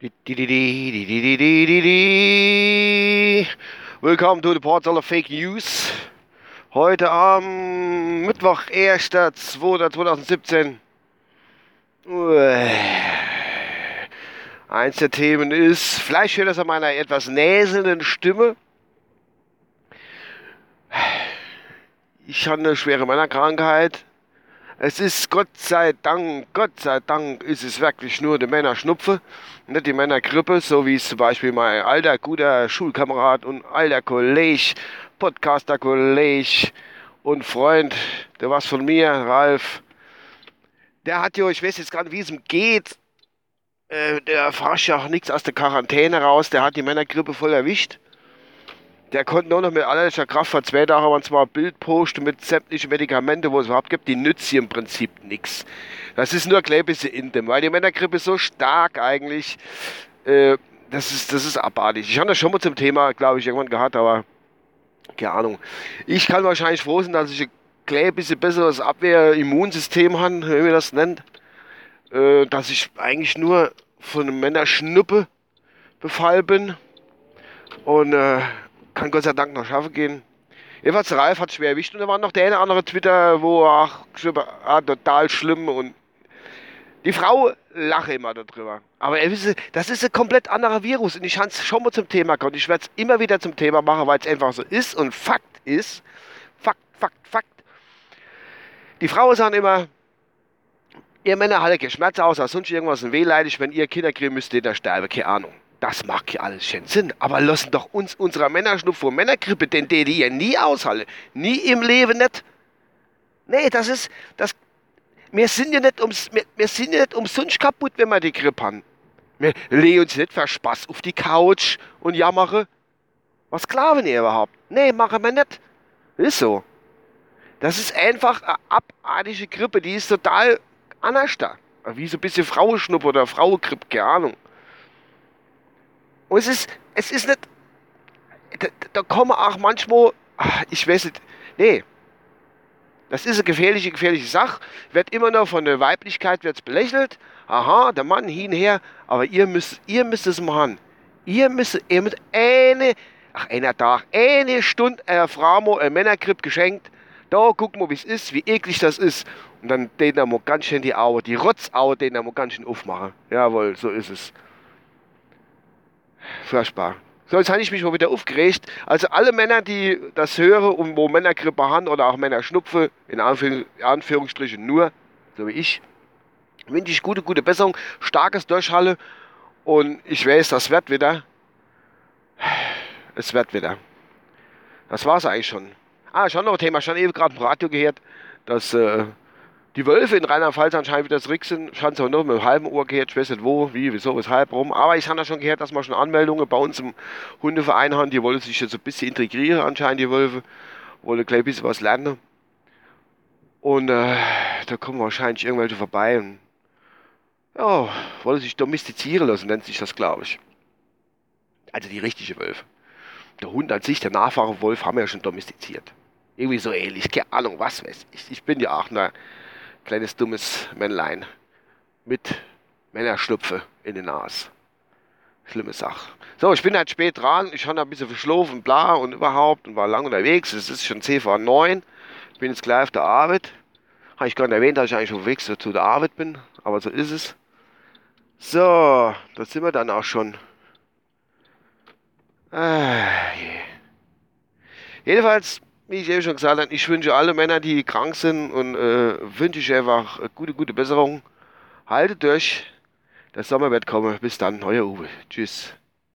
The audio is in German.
Willkommen to the Portal of Fake News. Heute am Mittwoch, 1.2.2017. Eins der Themen ist, vielleicht hört das an meiner etwas näselnden Stimme. Ich habe eine schwere Männerkrankheit. Es ist Gott sei Dank, Gott sei Dank ist es wirklich nur die Männerschnupfe, nicht die Männergrippe, so wie es zum Beispiel mein alter, guter Schulkamerad und alter Kollege, Podcaster-Kollege und Freund, der was von mir, Ralf, der hat ja, ich weiß jetzt gar nicht, wie es ihm geht, äh, der fragt ja auch nichts aus der Quarantäne raus, der hat die Männergrippe voll erwischt. Der konnte nur noch mit allerletzter Kraft vor zwei Tagen waren zwar ein Bild posten mit sämtlichen Medikamenten, wo es überhaupt gibt, die nützen im Prinzip nichts. Das ist nur ein bisschen in dem, weil die Männergrippe so stark eigentlich, äh, das, ist, das ist abartig. Ich habe das schon mal zum Thema, glaube ich, irgendwann gehabt, aber keine Ahnung. Ich kann wahrscheinlich froh sein, dass ich ein klein bisschen besseres Abwehr-Immunsystem habe, wie man das nennt. Äh, dass ich eigentlich nur von einem Männerschnuppe befallen bin. Und äh, kann Gott sei Dank noch schaffen gehen. Jedenfalls Ralf hat schwer erwischt und da war noch der eine andere Twitter, wo ach, ah, total schlimm und die Frau lache immer darüber. Aber ihr wisst, das ist ein komplett anderer Virus und ich habe es schon mal zum Thema gehabt. Ich werde es immer wieder zum Thema machen, weil es einfach so ist und Fakt ist. Fakt, Fakt, Fakt. Die Frauen sagen immer, ihr Männer haltet keinen Schmerz aus, sonst irgendwas und wehleidig, wenn ihr Kinder kriegen müsst, ihr da sterben, keine Ahnung. Das mag ja alles schön Sinn, aber lassen doch uns unserer Männerschnupf Männergrippe, denn die die ja nie aushalten. Nie im Leben nicht. Nee, das ist, das, wir sind ja nicht ums, wir, wir sind ja nicht umsonst kaputt, wenn wir die Grippe haben. Wir legen uns nicht für Spaß auf die Couch und jammern. Was glauben ihr überhaupt? Nee, machen wir nicht. Ist so. Das ist einfach eine abartige Grippe, die ist total anders da. Wie so ein bisschen Frauenschnuppe oder Frauengrippe, keine Ahnung. Und es ist, es ist nicht, da, da kommen auch manchmal, ich weiß nicht, nee, das ist eine gefährliche, gefährliche Sache. Wird immer noch von der Weiblichkeit wird's belächelt. Aha, der Mann hin her. Aber ihr müsst, ihr müsst es machen. Ihr müsst, ihr müsst eine, ach, einer Tag, eine Stunde einer Frau mal ein Männergrip geschenkt. Da gucken wir, wie es ist, wie eklig das ist. Und dann den da mal ganz schön die Augen, die Rotzaugen, den da mal ganz schön aufmachen. Jawohl, so ist es. Furchtbar. So, jetzt habe ich mich mal wieder aufgeregt. Also alle Männer, die das hören und wo Männergrippe haben oder auch Männerschnupfe, in Anführungsstrichen nur, so wie ich, wünsche ich gute, gute Besserung, starkes Durchhalle und ich weiß, das wird wieder. Es wird wieder. Das war es eigentlich schon. Ah, schon noch ein Thema, schon eben gerade im Radio gehört, dass äh, die Wölfe in Rheinland-Pfalz anscheinend wieder zurück sind. Scheint es noch mit einem halben Uhr gehört. Ich weiß nicht wo, wie, wieso, weshalb, warum. Aber ich habe ja schon gehört, dass wir schon Anmeldungen bei uns im Hundeverein haben. Die wollen sich jetzt so ein bisschen integrieren, anscheinend die Wölfe. Wollen gleich ein bisschen was lernen. Und äh, da kommen wahrscheinlich irgendwelche vorbei und ja, wollen sich domestizieren lassen, nennt sich das, glaube ich. Also die richtige Wölfe. Der Hund an sich, der Nachfahre-Wolf, haben wir ja schon domestiziert. Irgendwie so ähnlich, keine Ahnung, was weiß ich. Ich bin ja auch eine kleines dummes Männlein mit Männerschnupfe in den Nas. Schlimme Sache. So, ich bin halt spät dran. Ich habe ein bisschen verschlafen, bla und überhaupt und war lang unterwegs. Es ist schon 10 vor 9. Ich bin jetzt gleich auf der Arbeit. Habe ich gar nicht erwähnt, dass ich eigentlich unterwegs zu der Arbeit bin. Aber so ist es. So, da sind wir dann auch schon. Ah, Jedenfalls wie ich eben schon gesagt habe, ich wünsche alle Männer, die krank sind und äh, wünsche ich einfach gute, gute Besserung. Haltet durch. Der Sommer wird kommen. Bis dann, euer Uwe. Tschüss.